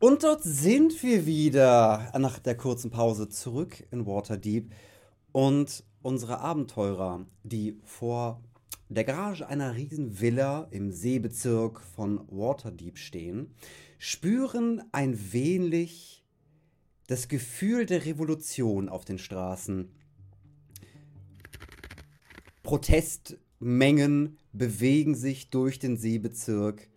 Und dort sind wir wieder nach der kurzen Pause zurück in Waterdeep. Und unsere Abenteurer, die vor der Garage einer riesen Villa im Seebezirk von Waterdeep stehen, spüren ein wenig das Gefühl der Revolution auf den Straßen. Protestmengen bewegen sich durch den Seebezirk.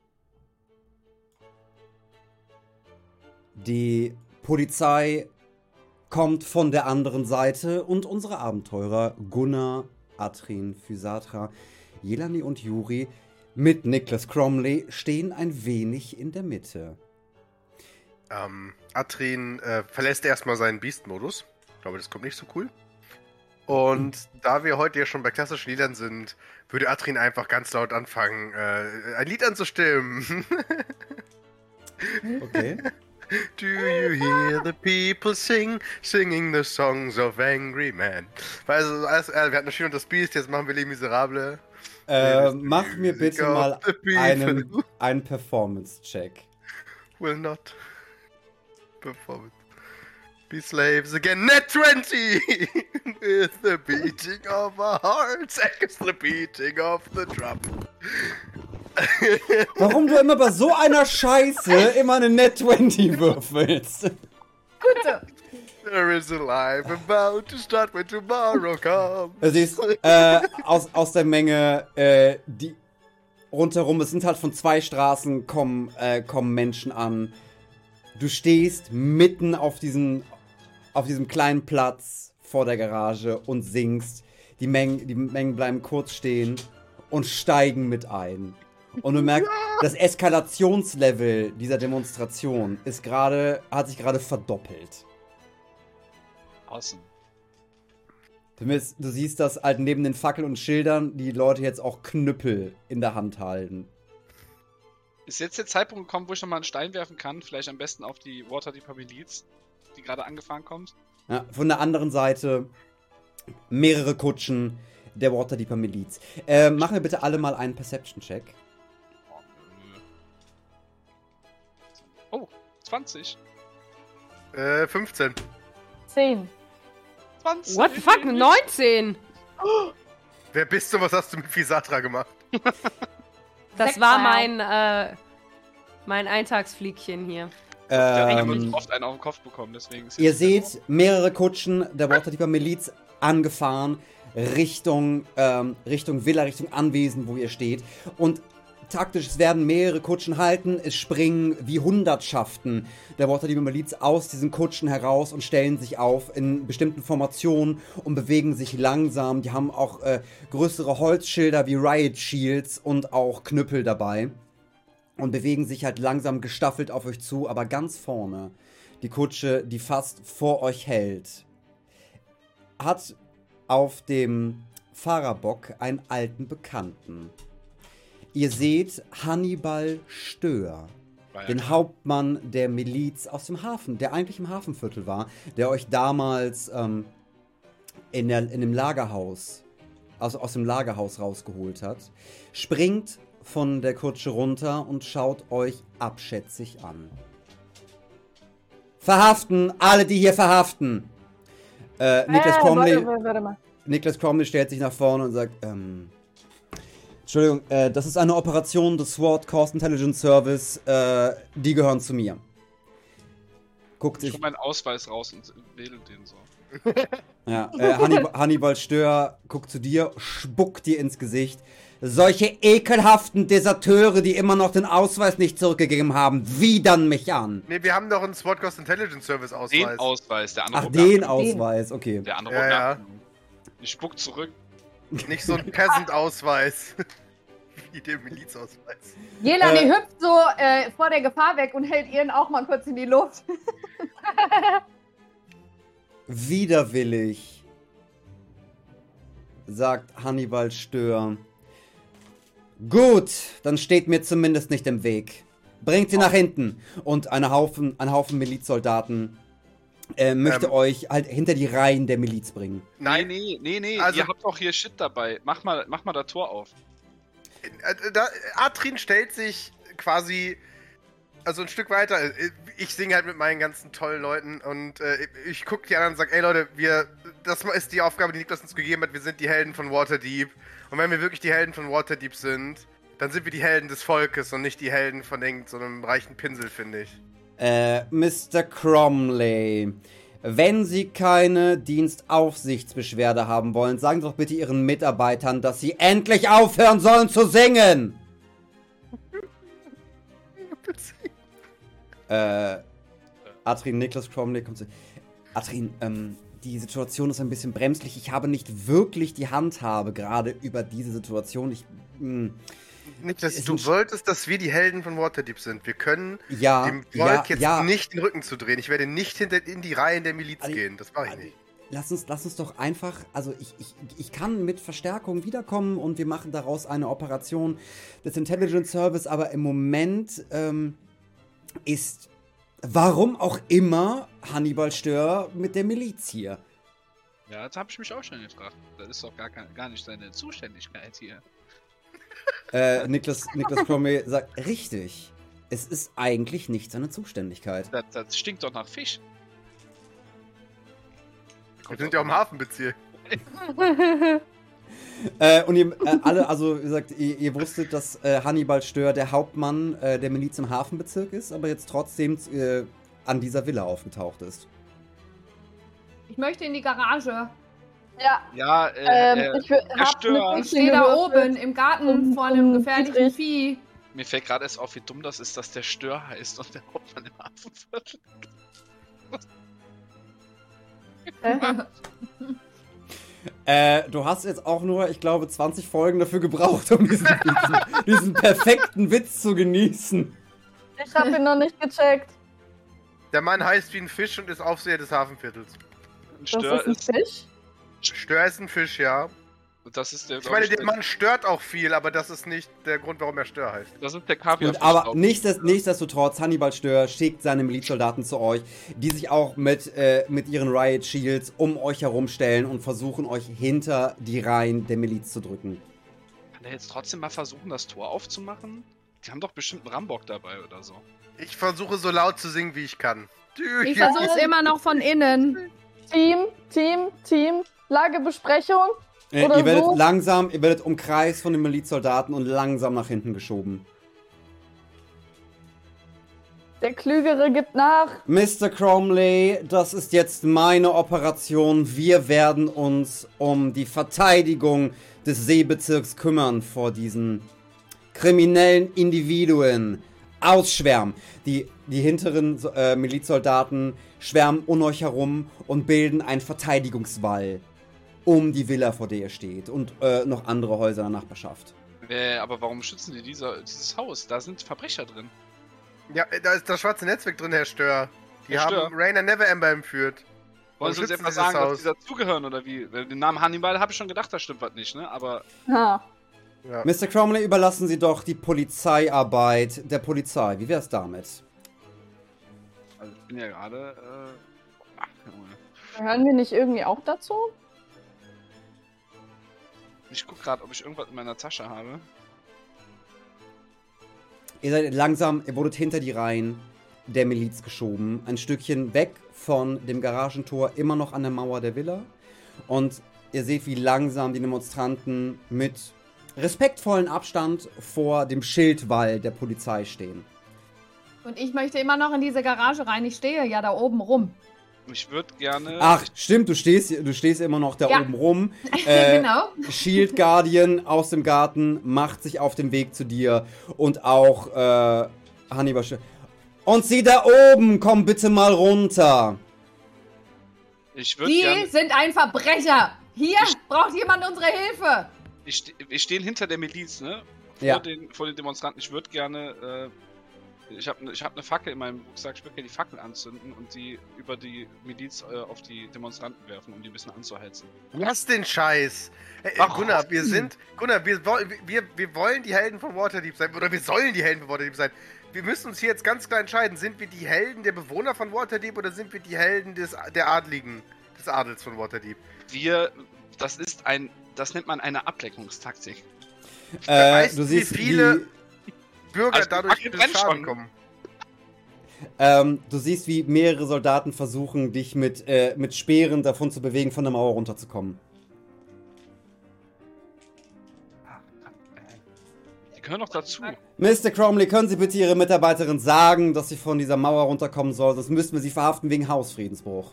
Die Polizei kommt von der anderen Seite und unsere Abenteurer Gunnar, Atrin, Physatra, Jelani und Juri mit Niklas Cromley stehen ein wenig in der Mitte. Ähm, Atrin äh, verlässt erstmal seinen Beast-Modus. Ich glaube, das kommt nicht so cool. Und da wir heute ja schon bei klassischen Liedern sind, würde Atrin einfach ganz laut anfangen, äh, ein Lied anzustimmen. Okay. Do you hear the people sing, singing the songs of angry men? Also, also äh, wir hatten Schön und das Beast, jetzt machen wir Les Miserables. Äh, mach mir bitte mal einen, einen Performance-Check. Will not perform it. Be slaves again. Net 20! With the beating of our hearts echoes the beating of the drum. Warum du immer bei so einer Scheiße immer eine Net 20 würfelst? Gute. There is a life about to start when tomorrow comes. Du siehst, äh, aus, aus der Menge, äh, die rundherum, es sind halt von zwei Straßen kommen, äh, kommen Menschen an. Du stehst mitten auf diesem, auf diesem kleinen Platz vor der Garage und singst. Die Mengen, die Mengen bleiben kurz stehen und steigen mit ein. Und du merkst, das Eskalationslevel dieser Demonstration ist gerade, hat sich gerade verdoppelt. Awesome. Du, siehst, dass halt neben den Fackeln und Schildern die Leute jetzt auch Knüppel in der Hand halten. Ist jetzt der Zeitpunkt gekommen, wo ich nochmal einen Stein werfen kann? Vielleicht am besten auf die Waterdeep Miliz, die gerade angefahren kommt. Ja, von der anderen Seite mehrere Kutschen der Waterdeeper Miliz. Äh, machen wir bitte alle mal einen Perception-Check. Oh, 20. Äh, 15. 10. 20. What the fuck? 19! Wer bist du? Was hast du mit Fisatra gemacht? Das Sechs war mein, äh, mein Eintagsfliegchen hier. Ähm, ähm, oft einen auf den Kopf bekommen, deswegen ist ihr seht mehrere Kutschen der Waterdeeper Miliz angefahren Richtung, ähm, Richtung Villa, Richtung Anwesen, wo ihr steht. Und taktisch, es werden mehrere Kutschen halten. Es springen wie Hundertschaften der Waterdeeper Miliz aus diesen Kutschen heraus und stellen sich auf in bestimmten Formationen und bewegen sich langsam. Die haben auch äh, größere Holzschilder wie Riot Shields und auch Knüppel dabei. Und bewegen sich halt langsam gestaffelt auf euch zu, aber ganz vorne die Kutsche, die fast vor euch hält, hat auf dem Fahrerbock einen alten Bekannten. Ihr seht Hannibal Stör, War ja den. Hauptmann der Miliz aus dem Hafen, der eigentlich im Hafenviertel war, der euch damals ähm, in, der, in dem Lagerhaus, also aus dem Lagerhaus rausgeholt hat, springt von der Kutsche runter und schaut euch abschätzig an. Verhaften, alle, die hier verhaften. Äh, Niklas äh, Cromley, Warte, warte, warte mal. Niklas Cromley stellt sich nach vorne und sagt, ähm, Entschuldigung, äh, das ist eine Operation des SWAT Cost Intelligence Service, äh, die gehören zu mir. Guckt Ich hol meinen Ausweis raus und wähle den so. ja, äh, Hannibal, Hannibal Stör guckt zu dir, spuckt dir ins Gesicht. Solche ekelhaften Deserteure, die immer noch den Ausweis nicht zurückgegeben haben, widern mich an. Ne, wir haben doch einen SWAT Cost Intelligence Service Ausweis. Den Ausweis, der andere Ach, den. Ausweis, okay. Der andere Ja, ja. Ich spuck zurück. Nicht so ein Peasant-Ausweis. Wie der Milizausweis. Jelani Äh. hüpft so äh, vor der Gefahr weg und hält ihren auch mal kurz in die Luft. Widerwillig, sagt Hannibal Stör. Gut, dann steht mir zumindest nicht im Weg. Bringt sie nach hinten. Und eine Haufen, ein Haufen Milizsoldaten äh, möchte Ähm. euch halt hinter die Reihen der Miliz bringen. Nein, Nee, nee, nee, Also- ihr habt doch hier Shit dabei. Mach mal, mach mal das Tor auf. Äh, da, Atrin stellt sich quasi also ein Stück weiter. Äh, ich singe halt mit meinen ganzen tollen Leuten und äh, ich gucke die anderen und sage, ey Leute, wir, das ist die Aufgabe, die Niklas uns gegeben hat. Wir sind die Helden von Waterdeep. Und wenn wir wirklich die Helden von Waterdeep sind, dann sind wir die Helden des Volkes und nicht die Helden von irgendeinem so reichen Pinsel, finde ich. Äh, Mr. Cromley, wenn Sie keine Dienstaufsichtsbeschwerde haben wollen, sagen Sie doch bitte Ihren Mitarbeitern, dass sie endlich aufhören sollen zu singen. äh, Atrin, Niklas Cromley kommt zu. Atrin, ähm, die Situation ist ein bisschen bremslich. Ich habe nicht wirklich die Handhabe gerade über diese Situation. Ich. Mh, Niklas, Es du ist- wolltest, dass wir die Helden von Waterdeep sind. Wir können ja, dem Volk ja, jetzt ja. nicht den Rücken zu drehen. Ich werde nicht hinter, in die Reihen der Miliz Ali- gehen. Das mache ich Ali, nicht. Lass uns, lass uns doch einfach, also ich, ich, ich kann mit Verstärkung wiederkommen und wir machen daraus eine Operation des Intelligence Service, aber im Moment ähm, ist, warum auch immer, Hannibal Stör mit der Miliz hier. Ja, das habe ich mich auch schon gefragt. Das ist doch gar, gar nicht seine Zuständigkeit hier. Äh, Niklas, Niklas Cromwell sagt, richtig, es ist eigentlich nicht seine Zuständigkeit. Das, das stinkt doch nach Fisch. Wir sind ja auch im Hafenbezirk. Äh, und ihr äh, alle, also wie gesagt, ihr, ihr wusstet, dass äh, Hannibal Stör der Hauptmann äh, der Miliz im Hafenbezirk ist, aber jetzt trotzdem äh, an dieser Villa aufgetaucht ist. Ich möchte in die Garage. Ja, Ja, äh, ähm, äh, ich mit Ich stehe da oben im Garten Um- vor einem um gefährlichen. Vieh. mir fällt gerade erst auf, wie dumm das ist, dass der Stör heißt und der Hauptmann im Hafenviertel. Äh, du hast jetzt auch nur, ich glaube, 20 Folgen dafür gebraucht, um diesen, diesen, diesen perfekten Witz zu genießen. Ich hab ihn noch nicht gecheckt. Der Mann heißt wie ein Fisch und ist Aufseher des Hafenviertels. Ein Das Stör ist ein ist, Fisch. Stör ist ein Fisch, ja. das ist der, Ich meine, ich, der Mann stört auch viel, aber das ist nicht der Grund, warum er Stör heißt. das ist der Kaviar. Aber nichtsdest, nichtsdestotrotz, Hannibal Stör schickt seine Milizsoldaten zu euch, die sich auch mit, äh, mit ihren Riot Shields um euch herumstellen und versuchen, euch hinter die Reihen der Miliz zu drücken. Kann der jetzt trotzdem mal versuchen, das Tor aufzumachen? Die haben doch bestimmt einen Rambock dabei oder so. Ich versuche so laut zu singen, wie ich kann. Ich versuche es immer noch von innen. Team, Team, Team. Lagebesprechung. Äh, ihr werdet so. langsam, ihr werdet umkreist von den Milizsoldaten und langsam nach hinten geschoben. Der Klügere gibt nach. Mr. Cromley, das ist jetzt meine Operation. Wir werden uns um die Verteidigung des Seebezirks kümmern vor diesen kriminellen Individuen. Ausschwärmen. Die, die hinteren äh, Milizsoldaten schwärmen um euch herum und bilden einen Verteidigungswall um die Villa, vor der ihr steht. Und äh, noch andere Häuser in der Nachbarschaft. Äh, aber warum schützen die dieser, dieses Haus? Da sind Verbrecher drin. Ja, da ist das schwarze Netzwerk drin, Herr Stör. Die Herr haben. Rainer Neverember entführt. Wollen Sie uns schützen etwa Sie sagen, das dass Haus? die dazugehören oder wie? Den Namen Hannibal habe ich schon gedacht, da stimmt was nicht, ne? Aber Ha. Ja. Mr. Cromley, überlassen Sie doch die Polizeiarbeit der Polizei. Wie wär's damit? also ich bin ja gerade. Äh, ach, Junge. Gehören wir nicht irgendwie auch dazu? Ich guck gerade, ob ich irgendwas in meiner Tasche habe. Ihr seid langsam, ihr wurdet hinter die Reihen der Miliz geschoben. Ein Stückchen weg von dem Garagentor, immer noch an der Mauer der Villa. Und ihr seht, wie langsam die Demonstranten mit respektvollen Abstand vor dem Schildwall der Polizei stehen. Und ich möchte immer noch in diese Garage rein. Ich stehe ja da oben rum. Ich würde gerne. Ach, stimmt, du stehst, du stehst immer noch da Ja. oben rum. Äh, genau. Shield Guardian aus dem Garten macht sich auf den Weg zu dir und auch äh, Hannibal. Und sie da oben, komm bitte mal runter. ich würde Die gerne. sind ein Verbrecher. Hier Ich- braucht jemand unsere Hilfe. Ich, wir stehen hinter der Miliz, ne? Vor, Ja. den, vor den Demonstranten. Ich würde gerne. Äh, ich habe ich hab eine Fackel in meinem Rucksack. Ich würde gerne die Fackel anzünden und die über die Miliz äh, auf die Demonstranten werfen, um die ein bisschen anzuheizen. Lass den Scheiß. Hey, Ach. Gunnar, wir sind. Gunnar, wir, wir, wir wollen die Helden von Waterdeep sein. Oder wir sollen die Helden von Waterdeep sein. Wir müssen uns hier jetzt ganz klar entscheiden. Sind wir die Helden der Bewohner von Waterdeep oder sind wir die Helden des, der Adligen, des Adels von Waterdeep? Wir. Das ist ein. Das nennt man eine Ableckungstaktik. Äh, weißt, du wie siehst, viele- wie, Bürger Also, dadurch brennt Schaden kommen. Ähm, du siehst, wie mehrere Soldaten versuchen, dich mit, äh, mit Speeren davon zu bewegen, von der Mauer runterzukommen. Die gehören noch dazu. Mr. Cromley, können Sie bitte Ihre Mitarbeiterin sagen, dass sie von dieser Mauer runterkommen soll, sonst müssten wir sie verhaften wegen Hausfriedensbruch.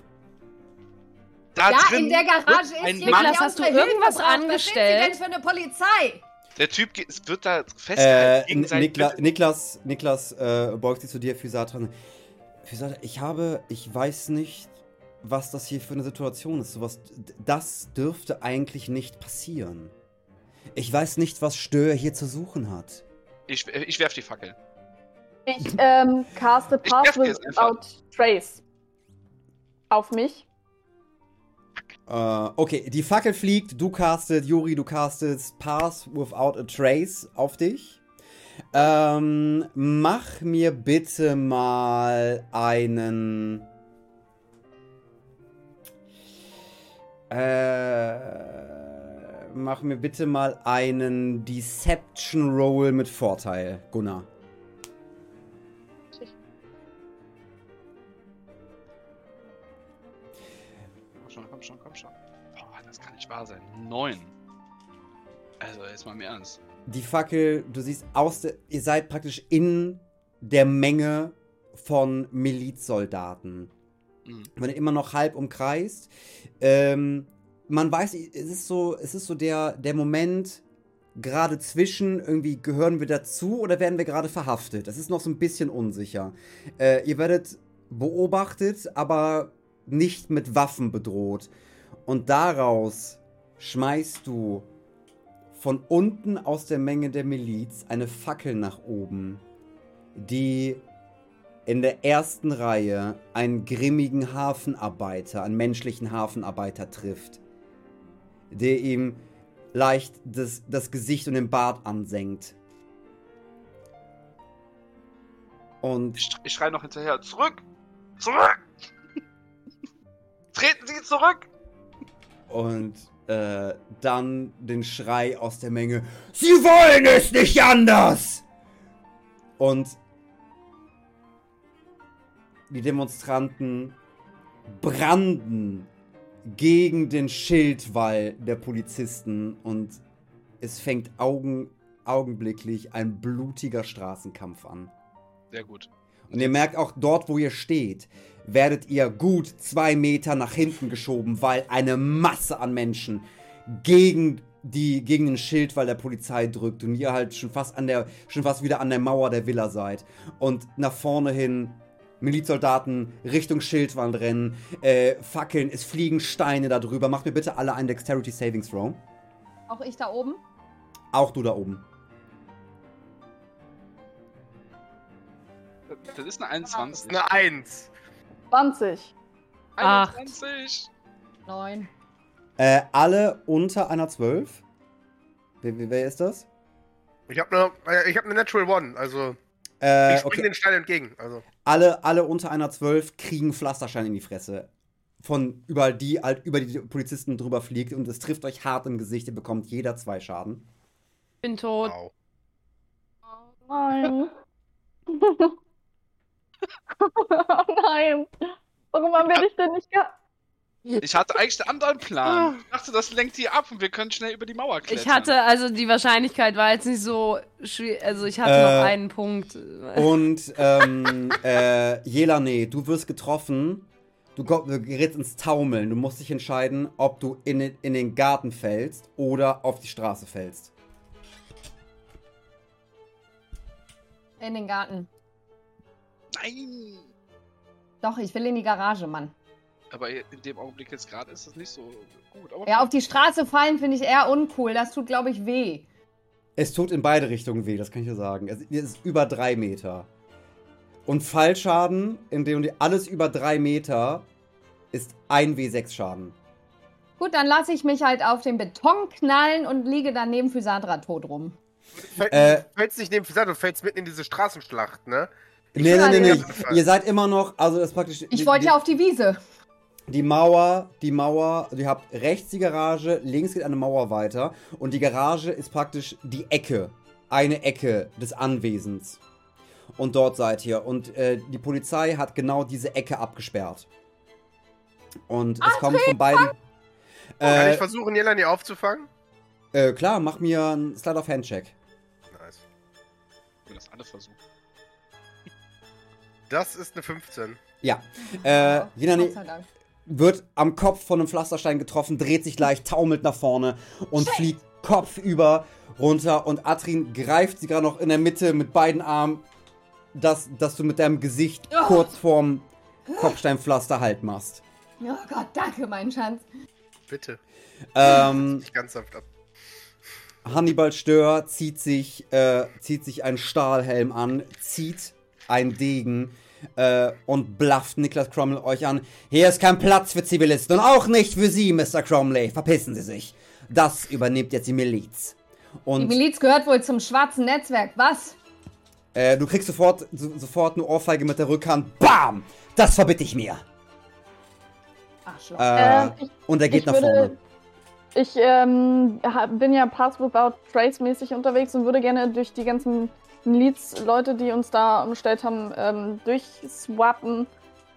Da ja, drin in der Garage ist ein jemand, Niklas, hast du irgendwas angestellt? Was sind Sie denn für eine Polizei? Der Typ wird da Äh, festgehalten. sein Nikla. Niklas, Niklas äh, beugt sich zu dir, Physatran. Physatra, ich habe, ich weiß nicht, was das hier für eine Situation ist. Sowas, das dürfte eigentlich nicht passieren. Ich weiß nicht, was Stör hier zu suchen hat. Ich, ich werf die Fackel. Ich ähm, caste Pass. Without Trace. Auf mich. Äh, okay, die Fackel fliegt, du castet, Juri, du castest Pass Without a Trace auf dich. Ähm, mach mir bitte mal einen. Äh, mach mir bitte mal einen Deception Roll mit Vorteil, Gunnar. Neun. Also, jetzt mal im Ernst. die Fackel, du siehst aus der, ihr seid praktisch in der Menge von Milizsoldaten. Mhm. Man immer noch halb umkreist. Ähm, man weiß, es ist so, es ist so der, der Moment gerade zwischen, irgendwie gehören wir dazu oder werden wir gerade verhaftet. Das ist noch so ein bisschen unsicher. Äh, ihr werdet beobachtet, aber nicht mit Waffen bedroht. Und daraus schmeißt du von unten aus der Menge der Miliz eine Fackel nach oben, die in der ersten Reihe einen grimmigen Hafenarbeiter, einen menschlichen Hafenarbeiter trifft, der ihm leicht das, das Gesicht und den Bart ansenkt. Und Ich, ich schreie noch hinterher. Zurück! Zurück! Treten Sie zurück! Und äh, dann den Schrei aus der Menge: Sie wollen es nicht anders! Und die Demonstranten branden gegen den Schildwall der Polizisten und es fängt augen, augenblicklich ein blutiger Straßenkampf an. Sehr gut. Und ihr merkt auch dort, wo ihr steht, werdet ihr gut zwei Meter nach hinten geschoben, weil eine Masse an Menschen gegen die gegen den Schildwall der Polizei drückt und ihr halt schon fast an der schon fast wieder an der Mauer der Villa seid und nach vorne hin Milizsoldaten Richtung Schildwand rennen, äh, Fackeln, es fliegen Steine darüber. Macht mir bitte alle einen Dexterity Savings Throw. Auch ich da oben? Auch du da oben. Das ist eine 21. Eine Eins. 20. Acht. 21. Neun. Äh, alle unter einer 12. Wer, wer- wer ist das? Ich habe eine, ich hab eine Natural One, also Äh, ich spring okay. den Stein entgegen. Also alle, alle unter einer 12 kriegen Pflasterstein in die Fresse. Von überall die halt über die Polizisten drüber fliegt und es trifft euch hart im Gesicht. Ihr bekommt jeder zwei Schaden. Bin tot. wow. Nein. oh nein. Warum haben wir dich denn nicht gehabt? Ich hatte eigentlich einen anderen Plan. Ich dachte, das lenkt die ab und wir können schnell über die Mauer klettern. Ich hatte, also die Wahrscheinlichkeit war jetzt nicht so schwierig. Also ich hatte Äh, noch einen Punkt. Und ähm, äh, Jelane, du wirst getroffen. Du du gerätst ins Taumeln. Du musst dich entscheiden, ob du in, in den Garten fällst oder auf die Straße fällst. In den Garten. Nein! Doch, ich will in die Garage, Mann. Aber in dem Augenblick jetzt gerade ist das nicht so gut. Aber Ja, auf die Straße fallen finde ich eher uncool. Das tut, glaube ich, weh. Es tut in beide Richtungen weh, das kann ich dir sagen. Es ist über drei Meter. Und Fallschaden, in dem die alles über drei Meter, ist ein W6 Schaden. Gut, dann lasse ich mich halt auf den Beton knallen und liege dann neben Physandra tot rum. Fäll, Äh. du fällst nicht neben Fisat, du fällst mitten in diese Straßenschlacht, ne? Nee, nee, will nee, ja nee. nicht. Ihr seid immer noch, also das ist praktisch. Ich die, wollte ja auf die Wiese. die Mauer, die Mauer, ihr habt rechts die Garage, links geht eine Mauer weiter und die Garage ist praktisch die Ecke, eine Ecke des Anwesens. Und dort seid ihr. Und äh, die Polizei hat genau diese Ecke abgesperrt. Und es kommen von beiden. Kann Äh, ich versuchen, Jelani aufzufangen? äh, klar, mach mir einen Slide of Hand Check. Nice. Wir das alle versuchen. Das ist eine 15. Ja. Äh, Dank. wird am Kopf von einem Pflasterstein getroffen, dreht sich leicht, taumelt nach vorne und fliegt kopfüber runter. Und Atrin greift sie gerade noch in der Mitte mit beiden Armen, dass, dass du mit deinem Gesicht Oh. kurz vorm Kopfsteinpflaster Halt machst. Oh Gott, danke, mein Schatz. Bitte. Ähm, Ich ganz sanft ab. Hannibal Stör zieht sich, äh, zieht sich einen Stahlhelm an, zieht einen Degen äh, und blafft Niklas Cromwell euch an. Hier ist kein Platz für Zivilisten und auch nicht für Sie, Mr. Cromley. Verpissen Sie sich. Das übernimmt jetzt die Miliz. Die Und Miliz gehört wohl zum schwarzen Netzwerk. Was? äh, du kriegst sofort, so, sofort eine Ohrfeige mit der Rückhand. Bam! Das verbitte ich mir. Arschloch. Äh, Ähm, ich- und er geht nach würde- vorne. Ich ähm, bin ja Pass Without Trace mäßig unterwegs und würde gerne durch die ganzen Miliz-Leute, die uns da umstellt haben, ähm, durchswappen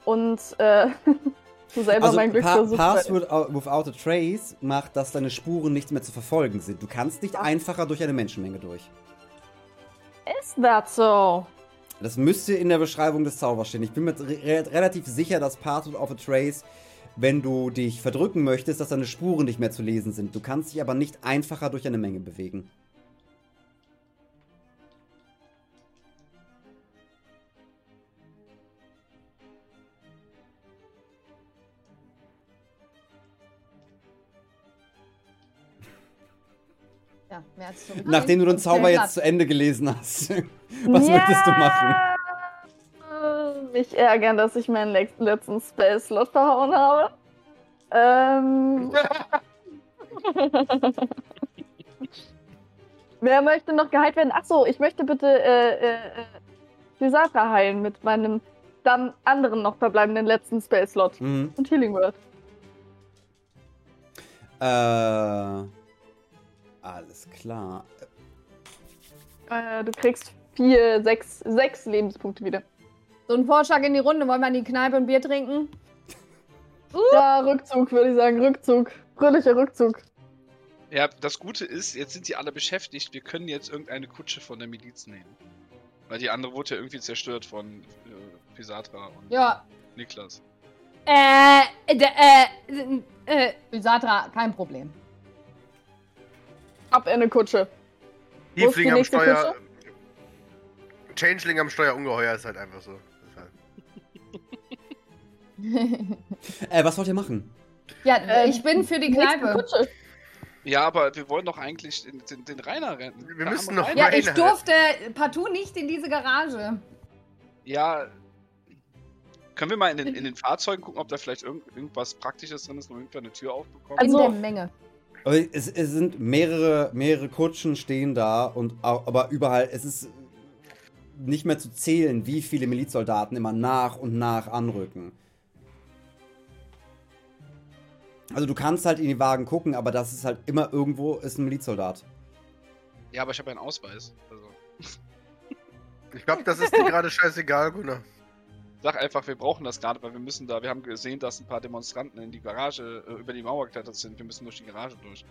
und äh, selber Also, mein Glück pa versuchen. Pass without, a Trace macht, dass deine Spuren nicht mehr zu verfolgen sind. Du kannst nicht einfacher durch eine Menschenmenge durch. Is that so? Das müsste in der Beschreibung des Zaubers stehen. Ich bin mir re relativ sicher, dass Part of a Trace, wenn du dich verdrücken möchtest, dass deine Spuren nicht mehr zu lesen sind. Du kannst dich aber nicht einfacher durch eine Menge bewegen. Nachdem du den Zauber jetzt zu Ende gelesen hast. Was möchtest du machen? Mich ärgern, dass ich meinen letzten Spell-Slot verhauen habe. Ähm. Wer möchte noch geheilt werden? Achso, ich möchte bitte äh, äh, äh, Lysatra heilen mit meinem dann anderen noch verbleibenden letzten Spell-Slot. Mhm. Und Healing Word. Äh. Alles klar. Äh, du kriegst vier, sechs, sechs Lebenspunkte wieder. So ein Vorschlag in die Runde. Wollen wir in die Kneipe ein Bier trinken? Ja, Rückzug, würde ich sagen. Rückzug. Fröhlicher Rückzug. Ja, das Gute ist, jetzt sind die alle beschäftigt. Wir können jetzt irgendeine Kutsche von der Miliz nehmen. Weil die andere wurde ja irgendwie zerstört von äh, Pisatra und Ja, Niklas. Äh, d- äh, äh, Lysatra, kein Problem. Ab in eine Kutsche. Tiefling am nächste Steuer. Changeling am Steuer ungeheuer ist halt einfach so. Halt- Äh, was wollt ihr machen? Ja, Ähm, ich bin für die Nächste Kneipe. Kutsche. Ja, aber wir wollen doch eigentlich den, den, den Rainer retten. Wir Der müssen noch Rainer. Ja, ich durfte partout nicht in diese Garage. Ja. Können wir mal in den, in den Fahrzeugen gucken, ob da vielleicht irgend, irgendwas Praktisches drin ist, wo wir eine Tür aufbekommen? Also- in der Menge. Aber es, es sind mehrere, mehrere Kutschen stehen da und aber überall, es ist nicht mehr zu zählen, wie viele Milizsoldaten immer nach und nach anrücken. Also du kannst halt in die Wagen gucken, aber das ist halt immer irgendwo ist ein Milizsoldat. ja, aber ich habe einen Ausweis. Also, Ich glaube, das ist dir gerade scheißegal, Gunnar. Sag einfach, wir brauchen das gerade, weil wir müssen da, wir haben gesehen, dass ein paar Demonstranten in die Garage, äh, über die Mauer geklettert sind. Wir müssen durch die Garage durch.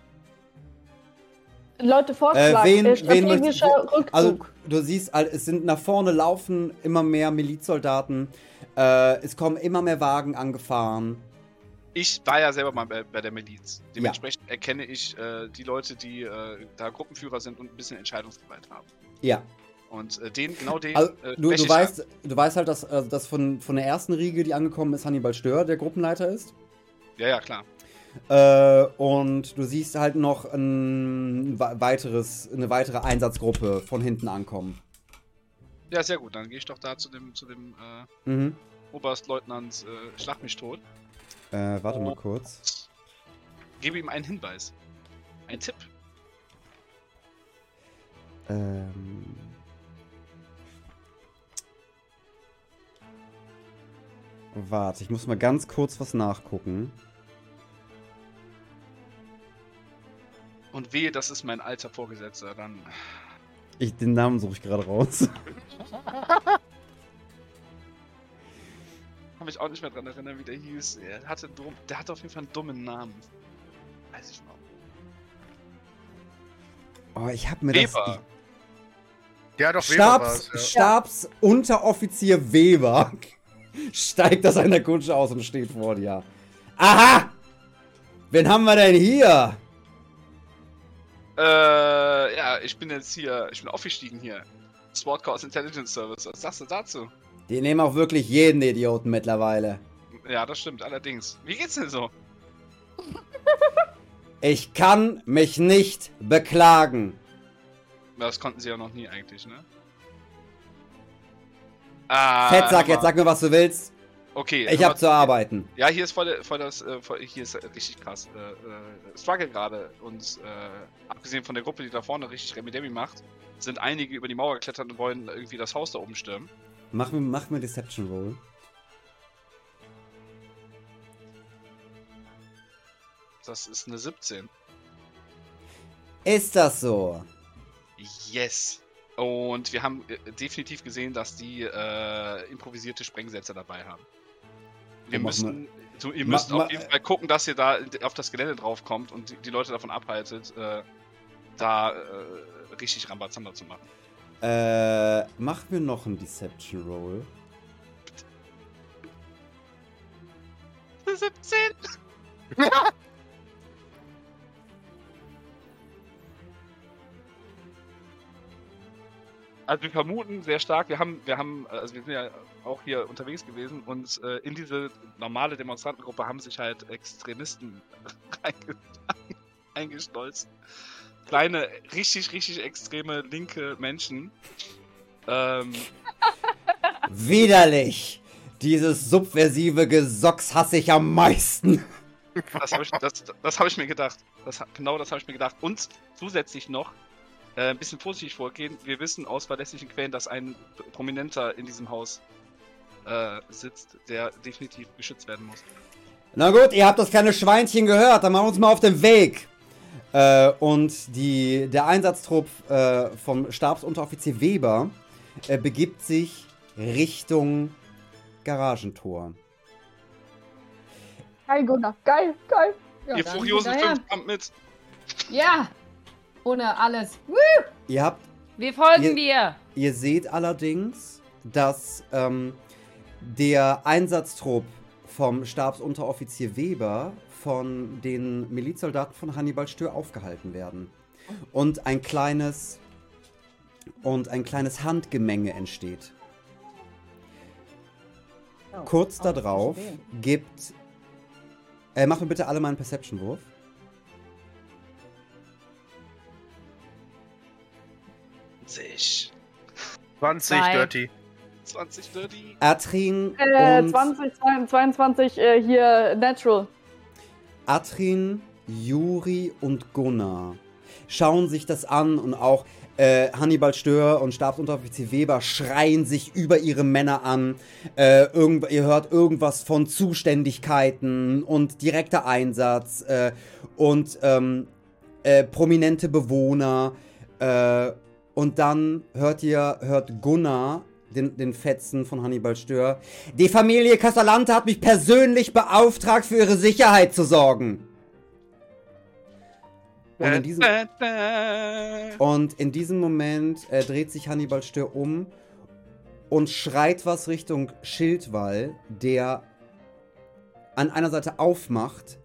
Leute. Äh, wen- äh, wen strategischer du- Rückzug. Also du siehst, es sind nach vorne laufen immer mehr Milizsoldaten. Äh, es kommen immer mehr Wagen angefahren. Ich war ja selber mal bei, bei der Miliz. Dementsprechend erkenne ich äh, die Leute, die äh, da Gruppenführer sind und ein bisschen Entscheidungsgewalt haben. Ja. Und äh, den, genau den. Also, äh, du, du, weißt, du weißt halt, dass, äh, dass von, von der ersten Riege, die angekommen ist, Hannibal Stör der Gruppenleiter ist. Ja, ja, klar. Äh, und du siehst halt noch ein weiteres, eine weitere Einsatzgruppe von hinten ankommen. Ja, sehr gut. Dann gehe ich doch da zu dem, zu dem äh, Mhm. Oberstleutnant äh, Schlag mich tot. Äh, warte mal kurz. Gebe ihm einen Hinweis. Ein Tipp. Ähm. Warte, ich muss mal ganz kurz was nachgucken. Und wehe, das ist mein alter Vorgesetzter, dann. Ich, den Namen suche ich gerade raus. Kann mich auch nicht mehr dran erinnern, wie der hieß. Er hatte, dumm, der hatte auf jeden Fall einen dummen Namen. Weiß ich noch. Oh, ich hab mir Weber. das. Ja, doch, Weber Stabs, war's, ja. Stabsunteroffizier Weber steigt aus einer Kutsche aus und steht vor dir. Aha! Wen haben wir denn hier? Äh, ja, ich bin jetzt hier, ich bin aufgestiegen hier. SWAT Course Intelligence Service, was sagst du dazu? Die nehmen auch wirklich jeden Idioten mittlerweile. Ja, das stimmt, allerdings. Wie geht's denn so? Ich kann mich nicht beklagen. Das konnten sie ja noch nie eigentlich, ne? Ah, Fettsack, jetzt sag mir, was du willst. Okay. Ich hab zu arbeiten. Ja, hier ist voll, voll das, äh, voll, hier ist richtig krass. Äh, äh, Struggle gerade und äh, abgesehen von der Gruppe, die da vorne richtig Remi-Demi macht, sind einige über die Mauer geklettert und wollen irgendwie das Haus da oben stürmen. Mach mir, mach mir Deception Roll. Das ist eine 17. Ist das so? Yes. Und wir haben äh, definitiv gesehen, dass die äh, improvisierte Sprengsätze dabei haben. Wir müssen, so, ihr müsst ma- auf jeden Fall gucken, dass ihr da auf das Gelände draufkommt und die, Leute davon abhaltet, äh, da äh, richtig Rambazamba zu machen. Äh, mach mir noch einen Deception Roll. 17! Also wir vermuten sehr stark, wir haben, wir haben, also wir sind ja auch hier unterwegs gewesen und äh, in diese normale Demonstrantengruppe haben sich halt Extremisten eingeschleust. Kleine, richtig, richtig extreme linke Menschen. Ähm, Widerlich! Dieses subversive Gesocks hasse ich am meisten. Das habe ich, das, das hab ich mir gedacht. Das, genau das habe ich mir gedacht. Und zusätzlich noch ein bisschen vorsichtig vorgehen. Wir wissen aus verlässlichen Quellen, dass ein Prominenter in diesem Haus äh, sitzt, der definitiv geschützt werden muss. Na gut, ihr habt das kleine Schweinchen gehört, dann machen wir uns mal auf den Weg. Äh, und die, der Einsatztrupp äh, vom Stabsunteroffizier Weber äh, begibt sich Richtung Garagentor. Geil, Gunnar. Geil, geil. Ja, Ihr furiosen. Fünf kommt mit. Ja, ohne alles. Woo! Ihr habt Wir folgen Ihr- dir. Ihr seht allerdings, dass ähm, der Einsatztrupp vom Stabsunteroffizier Weber von den Milizsoldaten von Hannibal Stör aufgehalten werden. Und ein kleines und ein kleines Handgemenge entsteht. Oh, Kurz oh, darauf gibt. Äh, macht mir bitte alle mal einen Perception-Wurf. 20 Zwei. Dirty. 20 Dirty. Atrin Äh, und 20, 22 äh, hier Natural. Atrin, Juri und Gunnar schauen sich das an und auch äh, Hannibal Stör und Stabsunteroffizier Weber schreien sich über ihre Männer an. Äh, irgend, ihr hört irgendwas von Zuständigkeiten und direkter Einsatz äh, und ähm, äh, prominente Bewohner. Und dann hört ihr, hört Gunnar, den, den Fetzen von Hannibal Stör, die Familie Casalante hat mich persönlich beauftragt, für ihre Sicherheit zu sorgen. Und in diesem, und in diesem Moment äh, dreht sich Hannibal Stör um und schreit was Richtung Schildwall, der an einer Seite aufmacht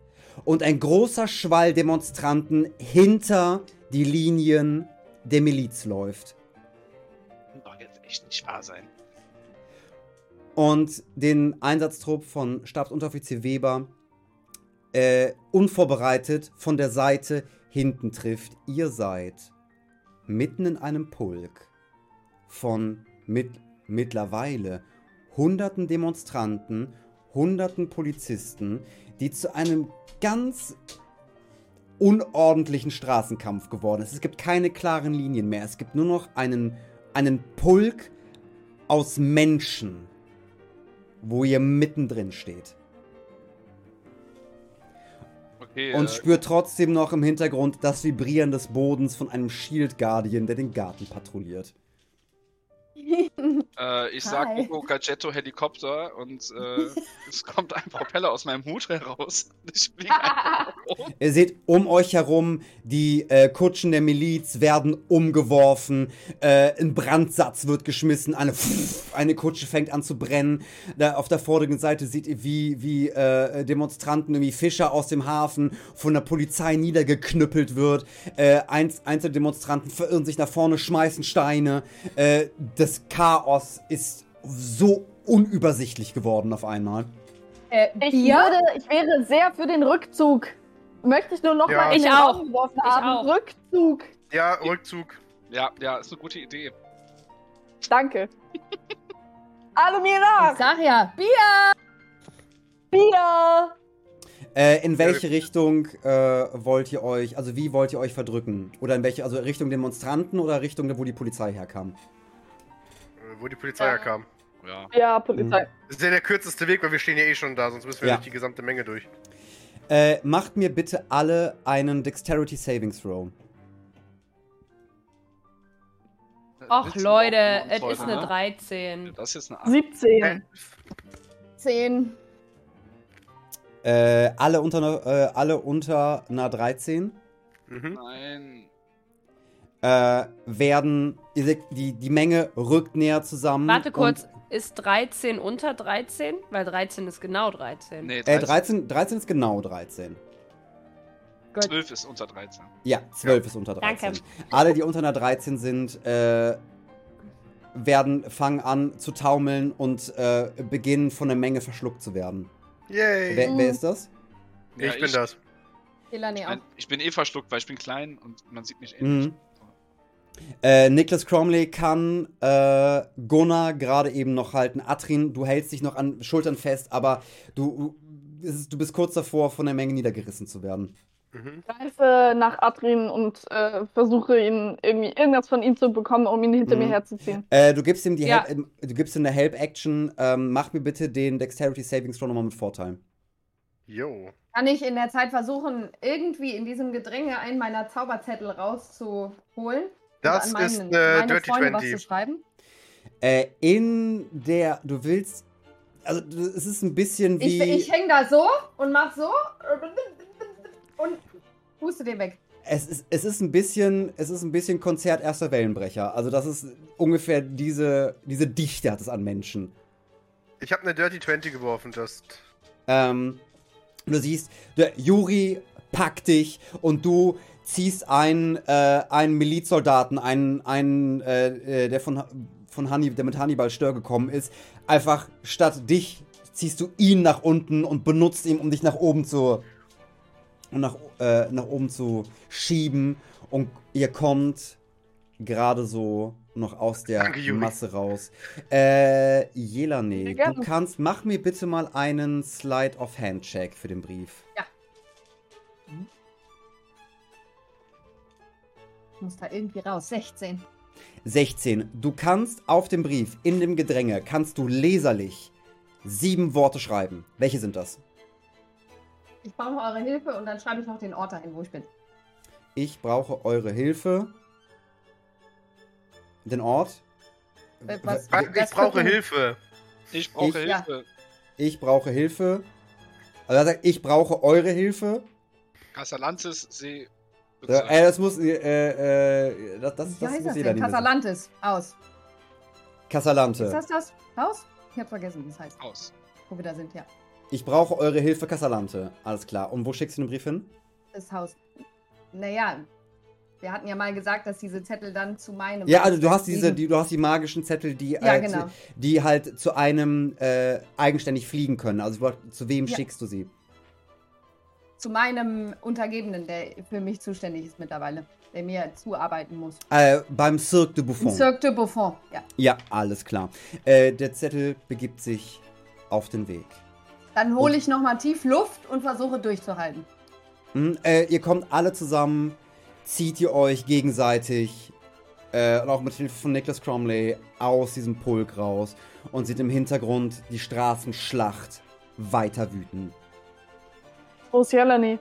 und ein großer Schwall Demonstranten hinter die Linien der Miliz läuft. Kann doch jetzt echt nicht wahr sein. und den Einsatztrupp von Stabsunteroffizier Weber äh, unvorbereitet von der Seite hinten trifft. Ihr seid mitten in einem Pulk von mit, mittlerweile hunderten Demonstranten, hunderten Polizisten, die zu einem ganz unordentlichen Straßenkampf geworden ist. Es gibt keine klaren Linien mehr. Es gibt nur noch einen, einen Pulk aus Menschen, wo ihr mittendrin steht. Okay, und äh, spürt trotzdem noch im Hintergrund das Vibrieren des Bodens von einem Shield Guardian, der den Garten patrouilliert. Äh, ich sag Hi. Ugo Gadgetto Helikopter und äh, es kommt ein Propeller aus meinem Hut heraus. Ich fliege einfach hoch. Ihr seht um euch herum, die äh, Kutschen der Miliz werden umgeworfen, äh, ein Brandsatz wird geschmissen, eine, eine Kutsche fängt an zu brennen. Da auf der vorderen Seite seht ihr, wie, wie äh, Demonstranten, irgendwie Fischer aus dem Hafen von der Polizei niedergeknüppelt wird. Äh, eins, einzelne Demonstranten verirren sich nach vorne, schmeißen Steine. Äh, das Chaos ist so unübersichtlich geworden auf einmal. Äh, Ich, würde, ich wäre sehr für den Rückzug. Möchte ich nur noch Ja. mal in Ich auch. Geworfen Ich haben. auch. Rückzug. Ja, Rückzug. Ja, ja, ist eine gute Idee. Danke. Alle mir nach. Ich sag ja, Bier! Bier. Äh, in welche Richtung äh, wollt ihr euch, also wie wollt ihr euch verdrücken? Oder in welche, also Richtung Demonstranten oder Richtung, wo die Polizei herkam? Äh, Wo die Polizei herkam. Ja. Ja, Polizei. Das ist ja der kürzeste Weg, weil wir stehen ja eh schon da, sonst müssen wir Ja. durch die gesamte Menge durch. Äh, macht mir bitte alle einen Dexterity Savings Throw. Willst du Leute, es ist eine ne? 13. Das ist eine 8. 17. Zehn. Äh, alle unter, einer- äh, alle unter einer 13 Mhm. Nein. Äh, werden, ihr seht, die, die Menge rückt näher zusammen. Warte kurz, ist 13 unter 13? Weil 13 ist genau 13. Nee, Äh, 13, 13, 13 ist genau 13. 12 ist unter 13. Ja, 12 ist unter 13. Danke. Alle, die unter einer 13 sind, äh, werden, fangen an zu taumeln und äh, beginnen von der Menge verschluckt zu werden. Yay. Wer, wer ist das? Ja, ich bin das. Elani Ich, auch. ich bin eh verschluckt, weil ich bin klein und man sieht mich eh Mhm. Äh, Niklas Cromley kann äh, Gunnar gerade eben noch halten. Atrin, du hältst dich noch an Schultern fest, aber du, ist, du bist kurz davor, von der Menge niedergerissen zu werden. Mhm. greife nach Adrin und äh, versuche ihn irgendwie irgendwas von ihm zu bekommen, um ihn hinter Mhm. mir herzuziehen. Äh, du gibst ihm die Ja. Help, äh, du gibst ihm eine Help-Action. Ähm, mach mir bitte den Dexterity Savings Throw nochmal mit Vorteil. Jo. Kann ich in der Zeit versuchen, irgendwie in diesem Gedränge einen meiner Zauberzettel rauszuholen? Das ist meinen- eine meine Dirty Freunde was 20. zu schreiben? Äh, in der, du willst, also es ist ein bisschen Ich, wie, ich hänge da so und mach so und puste den weg. es ist, es ist ein bisschen, es ist ein bisschen Konzert erster Wellenbrecher. Also das ist ungefähr diese, diese Dichte hat es an Menschen. Ich habe eine Dirty 20 geworfen, das. Ähm, du siehst, der Juri packt dich und du ziehst einen, äh, einen Milizsoldaten, einen, einen äh, äh, der von, von Hanni, der mit Hannibal Stör gekommen ist, einfach statt dich ziehst du ihn nach unten und benutzt ihn, um dich nach oben zu um nach, äh, nach oben zu schieben und ihr kommt gerade so noch aus der. Masse raus. Äh, Jelane, du kannst, mach mir bitte mal einen Slide of Hand Check für den Brief. Ich muss da irgendwie raus. 16. 16. Du kannst auf dem Brief, in dem Gedränge, kannst du leserlich sieben Worte schreiben. Welche sind das? Ich brauche eure Hilfe und dann schreibe ich noch den Ort dahin, wo ich bin. Ich brauche eure Hilfe. Den Ort. Äh, was- W- Ich brauche Hilfe. Ich brauche Ich- ja. Hilfe. Ich brauche Hilfe. Also er sagt, ich brauche eure Hilfe. Casalantes See. Ja, äh, das muss, äh, äh, das, das, Wie das heißt muss das jeder denn? Casalantes. Aus. Casalante. Ist das das Haus? Ich hab vergessen, wie es heißt. Aus. Wo wir da sind, ja. Ich brauche eure Hilfe, Casalante. Alles klar. Und wo schickst du den Brief hin? Das Haus. Naja, wir hatten ja mal gesagt, dass diese Zettel dann zu meinem. Ja, also du hast diese, die, du hast die magischen Zettel, die, Ja, äh, genau. zu, die halt zu einem äh, eigenständig fliegen können. Also zu wem Ja. schickst du sie? Zu meinem Untergebenen, der für mich zuständig ist mittlerweile. Der mir zuarbeiten muss. Äh, beim Cirque de Im Buffon. Cirque de Buffon, ja. Ja, alles klar. Äh, der Zettel begibt sich auf den Weg. Dann hole ich nochmal tief Luft und versuche durchzuhalten. Hm, äh, ihr kommt alle zusammen, zieht ihr euch gegenseitig äh, und auch mit Hilfe von Nicholas Cromley aus diesem Pulk raus und seht im Hintergrund die Straßenschlacht weiter wüten. Wo ist Jelani?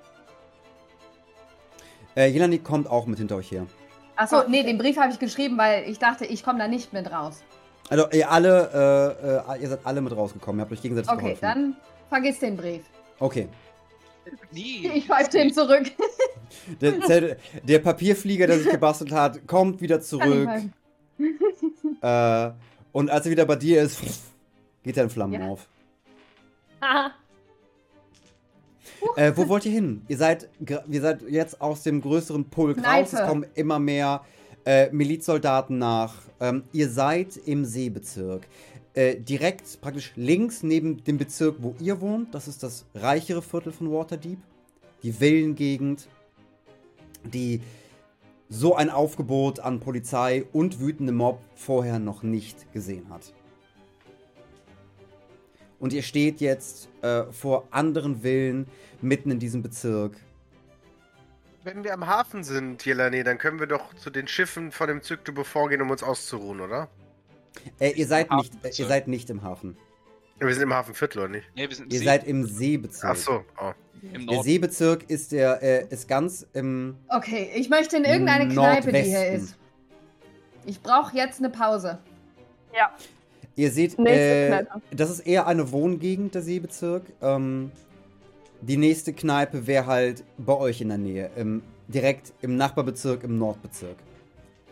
Äh, Jelani kommt auch mit hinter euch her. Achso, nee, den Brief habe ich geschrieben, weil ich dachte, ich komme da nicht mit raus. Also ihr alle, äh, äh, ihr seid alle mit rausgekommen. Ihr habt euch gegenseitig Okay, geholfen. dann vergiss den Brief. Okay. Nie. Ich pfeife den zurück. Der, der, der Papierflieger, der sich gebastelt hat, kommt wieder zurück. Kann ich mal- Äh, und als er wieder bei dir ist, geht er in Flammen Ja. auf. Ah, Äh, wo wollt ihr hin? Ihr seid, ihr seid jetzt aus dem größeren Pulk raus. Es kommen immer mehr äh, Milizsoldaten nach. Ähm, ihr seid im Seebezirk. Äh, direkt praktisch links neben dem Bezirk, wo ihr wohnt. Das ist das reichere Viertel von Waterdeep. Die Villengegend, die so ein Aufgebot an Polizei und wütendem Mob vorher noch nicht gesehen hat. Und ihr steht jetzt äh, vor anderen Villen mitten in diesem Bezirk. Wenn wir am Hafen sind, Jelani, dann können wir doch zu den Schiffen von dem Zygtube vorgehen, um uns auszuruhen, oder? Äh, ihr, seid nicht, äh, ihr seid nicht im Hafen. Ja, Wir sind im Hafenviertel, oder nicht? Nee, wir sind im Ihr See, seid im Seebezirk. Ach so. Oh. im Der. Seebezirk ist, der, äh, ist ganz im. Okay, ich möchte in irgendeine Kneipe, die hier ist. Ich brauche jetzt eine Pause. Ihr seht, Nächste äh, Kneipe. das ist eher eine Wohngegend, der Seebezirk. Ähm, die nächste Kneipe wäre halt bei euch in der Nähe. Im, direkt im Nachbarbezirk, im Nordbezirk.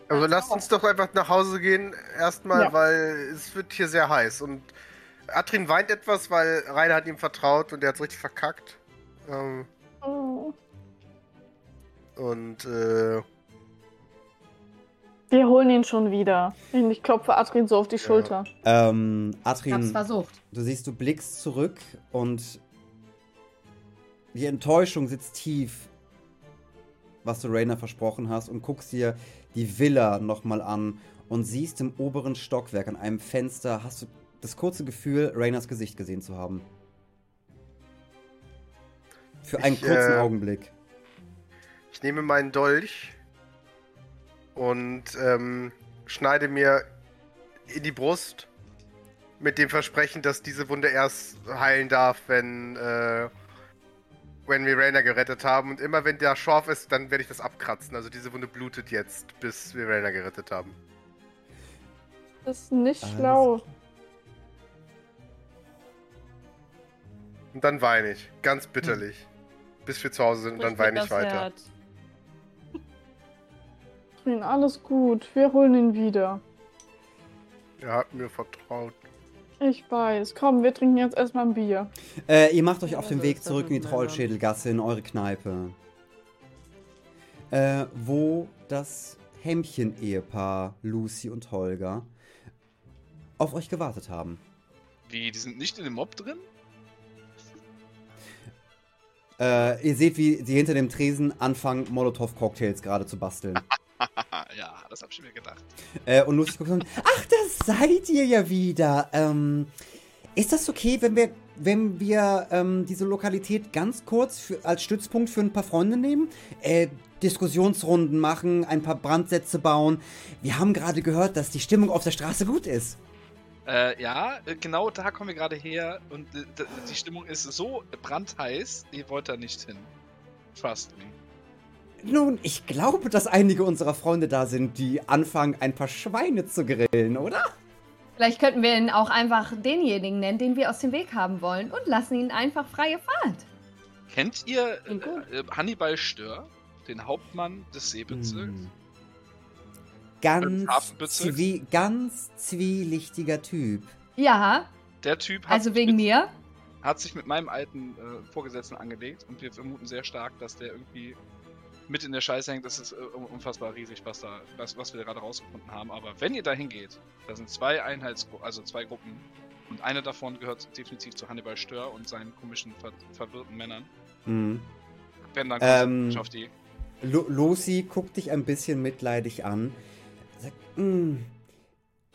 Also lasst uns doch einfach nach Hause gehen, erstmal, Ja. weil es wird hier sehr heiß. Und Atrin weint etwas, weil Rainer hat ihm vertraut und er hat richtig verkackt. Ähm, Oh. und äh, Wir holen ihn schon wieder. Und ich klopfe Adrien so auf die Schulter. Ähm, Ich hab's Atrin, versucht. du siehst, du blickst zurück und die Enttäuschung sitzt tief, was du Rainer versprochen hast, und guckst dir die Villa nochmal an und siehst im oberen Stockwerk an einem Fenster, hast du das kurze Gefühl, Rainers Gesicht gesehen zu haben. Für einen Ich, kurzen äh, Augenblick. ich nehme meinen Dolch und ähm, schneide mir in die Brust mit dem Versprechen, dass diese Wunde erst heilen darf, wenn, äh, wenn wir Rainer gerettet haben. Und immer wenn der scharf ist, dann werde ich das abkratzen. Also diese Wunde blutet jetzt, bis wir Rainer gerettet haben. Das ist nicht Alles schlau. Und dann weine ich. Ganz bitterlich. Bis wir zu Hause sind und dann weine ich weiter. Adrien, alles gut. Wir holen ihn wieder. Er hat mir vertraut. Ich weiß. Komm, wir trinken jetzt erstmal ein Bier. Äh, ihr macht euch Ja, auf den so Weg zurück in die. Trollschädelgasse, in eure Kneipe. Äh, wo das Hämmchen-Ehepaar Lucy und Holger auf euch gewartet haben. Wie, die sind nicht in dem Mob drin? Äh, ihr seht, wie sie hinter dem Tresen anfangen, Molotow-Cocktails gerade zu basteln. ja, das hab ich mir gedacht. äh, und Lucy guckt so, ach, das seid ihr ja wieder. Ähm, ist das okay, wenn wir, wenn wir ähm, diese Lokalität ganz kurz für, als Stützpunkt für ein paar Freunde nehmen? Äh, Diskussionsrunden machen, ein paar Brandsätze bauen. Wir haben gerade gehört, dass die Stimmung auf der Straße gut ist. Äh, ja, äh, genau da kommen wir gerade her und äh, die Stimmung ist so brandheiß, ihr wollt da nicht hin. Trust me. Nun, ich glaube, dass einige unserer Freunde da sind, die anfangen, ein paar Schweine zu grillen, oder? Vielleicht könnten wir ihn auch einfach denjenigen nennen, den wir aus dem Weg haben wollen und lassen ihn einfach freie Fahrt. Kennt ihr äh, äh, Hannibal Stör, den Hauptmann des Seebezirks? Hm. Ganz, zwie ganz zwielichtiger Typ. Ja, Der Typ hat, also sich wegen mit, mir. hat sich mit meinem alten äh, Vorgesetzten angelegt und wir vermuten sehr stark, dass der irgendwie mit in der Scheiße hängt. Das ist äh, un- unfassbar riesig, was, da, was, was wir gerade rausgefunden haben. Aber wenn ihr da hingeht, da sind zwei Einheitsgruppen, also zwei Gruppen. Und eine davon gehört definitiv zu Hannibal Stör und seinen komischen, ver verwirrten Männern. Hm. Wenn dann Ähm, auf die. Lu Lucy guckt dich ein bisschen mitleidig an. Sagt, "Mm,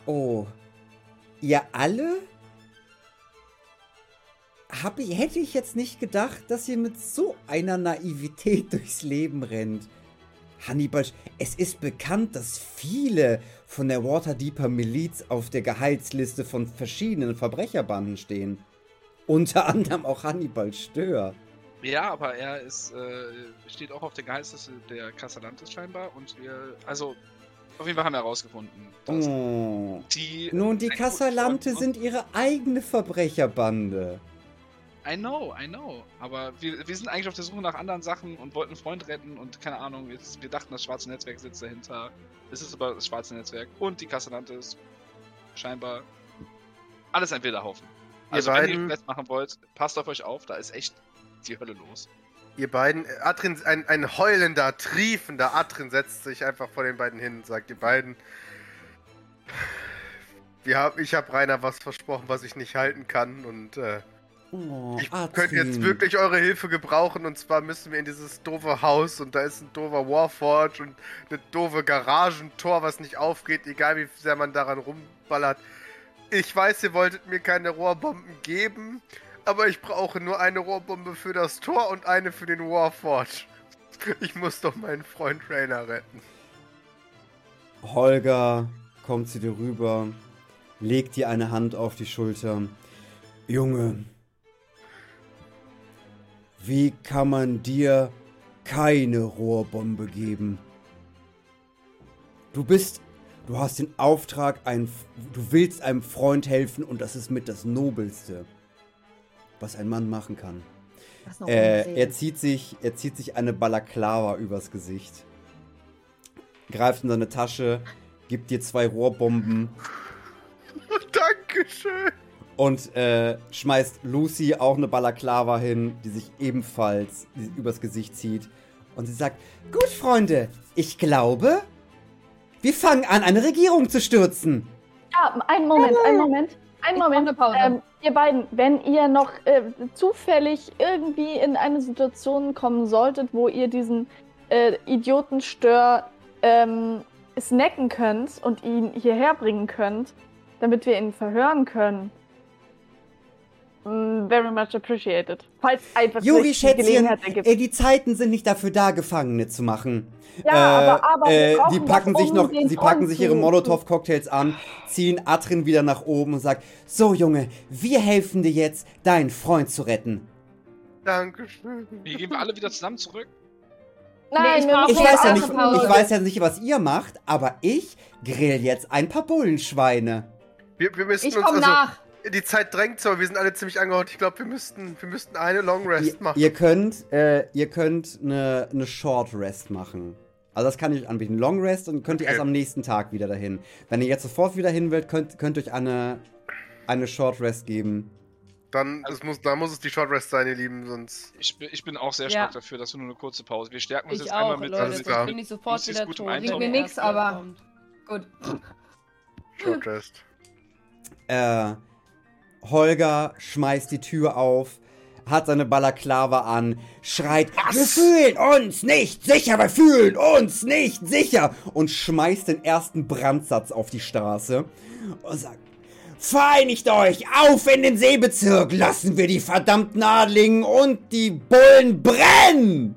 oh, ihr alle? Hab hätte ich jetzt nicht gedacht, dass ihr mit so einer Naivität durchs Leben rennt. Hannibal, es ist bekannt, dass viele von der Waterdeeper Miliz auf der Gehaltsliste von verschiedenen Verbrecherbanden stehen. Unter anderem auch Hannibal Stör. Ja, aber er ist, äh, steht auch auf der Gehaltsliste der Casalantes scheinbar und wir, also, auf jeden Fall haben wir herausgefunden, dass Oh. die. Nun, die gutes Freund- sind ihre eigene Verbrecherbande. I know, I know. Aber wir, wir sind eigentlich auf der Suche nach anderen Sachen und wollten einen Freund retten und keine Ahnung, jetzt, wir dachten, das schwarze Netzwerk sitzt dahinter. Es ist aber das schwarze Netzwerk und die Casalantes scheinbar alles ein wilder Haufen. Also, wenn ihr Quest machen wollt, passt auf euch auf, da ist echt die Hölle los. Ihr beiden, äh, Atrin, ein, ein heulender, triefender Atrin setzt sich einfach vor den beiden hin und sagt, ihr beiden, wir hab, ich habe Rainer was versprochen, was ich nicht halten kann und äh, Oh, ich Atrin. könnte jetzt wirklich eure Hilfe gebrauchen und zwar müssen wir in dieses doofe Haus und da ist ein doofer Warforge und eine doofe Garagentor, was nicht aufgeht, egal wie sehr man daran rumballert. Ich weiß, ihr wolltet mir keine Rohrbomben geben, aber ich brauche nur eine Rohrbombe für das Tor und eine für den Warforge. Ich muss doch meinen Freund Rainer retten. Holger kommt zu dir rüber, legt dir eine Hand auf die Schulter. Junge, wie kann man dir keine Rohrbombe geben? Du bist, du hast den Auftrag, ein, du willst einem Freund helfen und das ist mit das Nobelste, was ein Mann machen kann. Äh, er, zieht sich, er zieht sich eine Balaklava übers Gesicht. Greift in seine Tasche, gibt dir zwei Rohrbomben Dankeschön. Und äh, schmeißt Lucy auch eine Balaklava hin, die sich ebenfalls übers Gesicht zieht. Und sie sagt, gut Freunde, ich glaube, wir fangen an, eine Regierung zu stürzen. Ja, einen Moment, einen Moment. Einen Moment. eine Pause. Ähm, ihr beiden, wenn ihr noch äh, zufällig irgendwie in eine Situation kommen solltet, wo ihr diesen äh, Idiotenstör ähm, snacken könnt und ihn hierher bringen könnt, damit wir ihn verhören können. Mm, very much appreciated. Falls einfach Juri, die Schätzchen, äh, die Zeiten sind nicht dafür da, Gefangene zu machen. Ja, Äh, aber, aber wir äh, die packen sich um noch, sie packen sich ihre Molotow-Cocktails an, ziehen Atrin wieder nach oben und sagt, so Junge, wir helfen dir jetzt, deinen Freund zu retten. Dankeschön. Wie gehen wir alle wieder zusammen zurück? Nein, Nee, ich wir Ich weiß ja nicht, Pause. ich weiß ja nicht, was ihr macht, aber ich grill jetzt ein paar Bullenschweine. Wir, wir müssen ich uns komme also, nach. Die Zeit drängt so, wir sind alle ziemlich angehaut. Ich glaube, wir müssten, wir müssten eine Long Rest Ihr, machen. ihr könnt, äh, ihr könnt eine, eine Short Rest machen. Also das kann ich euch anbieten. Long Rest und könnt ihr Okay. erst am nächsten Tag wieder dahin. Wenn ihr jetzt sofort wieder hin wollt, könnt, könnt ihr euch eine, eine Short Rest geben. Dann, es muss, dann muss es die Short Rest sein, ihr Lieben, sonst. Ich bin, ich bin auch sehr Ja. stark dafür, dass wir nur eine kurze Pause. Wir stärken uns Ich jetzt einmal auch, mit. Leute. alles klar. bin ich sofort ist wieder gut tot. Wenn Mir der aber-. Gut. Short Rest. Äh, Holger schmeißt die Tür auf, hat seine Balaklava an, schreit, wir fühlen uns nicht sicher, wir fühlen uns nicht sicher und schmeißt den ersten Brandsatz auf die Straße und sagt, vereinigt euch, auf in den Seebezirk, lassen wir die verdammten Adligen und die Bullen brennen!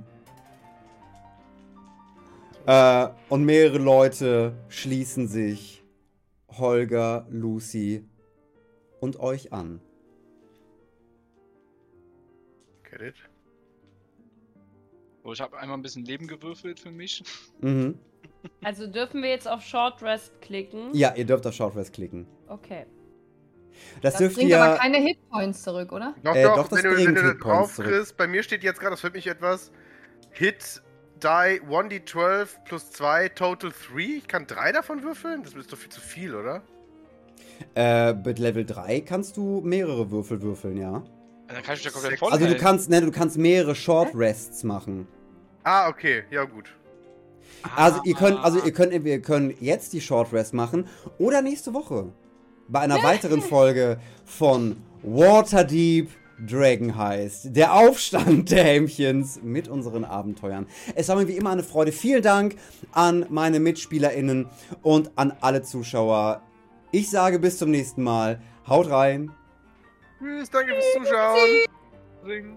Äh, und mehrere Leute schließen sich Holger, Lucy und euch an. Get it? So, ich habe einmal ein bisschen Leben gewürfelt für mich. Mhm. Also dürfen wir jetzt auf Short Rest klicken? Ja, ihr dürft auf Short Rest klicken. Okay. Das, Das dürft bringt ihr. aber keine Hitpoints zurück, oder? Doch, Äh, doch, doch, das wenn, du, wenn du drauf kriegst, bei mir steht jetzt gerade, das führt mich etwas. Hit, Die, 1d12 plus 2, Total 3. Ich kann drei davon würfeln? Das ist doch viel zu viel, oder? Äh, mit Level 3 kannst du mehrere Würfel würfeln, ja. Dann kann ich ja komplett voll Also du kannst, ne, du kannst mehrere Short Rests machen. Ah, okay, ja gut. Also ihr könnt, also ihr könnt, wir können jetzt die Short Rest machen oder nächste Woche bei einer weiteren Folge von Waterdeep Dragon Heist, der Aufstand der Hämchens mit unseren Abenteuern. Es war mir wie immer eine Freude. Vielen Dank an meine MitspielerInnen und an alle Zuschauer. Ich sage bis zum nächsten Mal. Haut rein. Tschüss, danke fürs Zuschauen. Ring.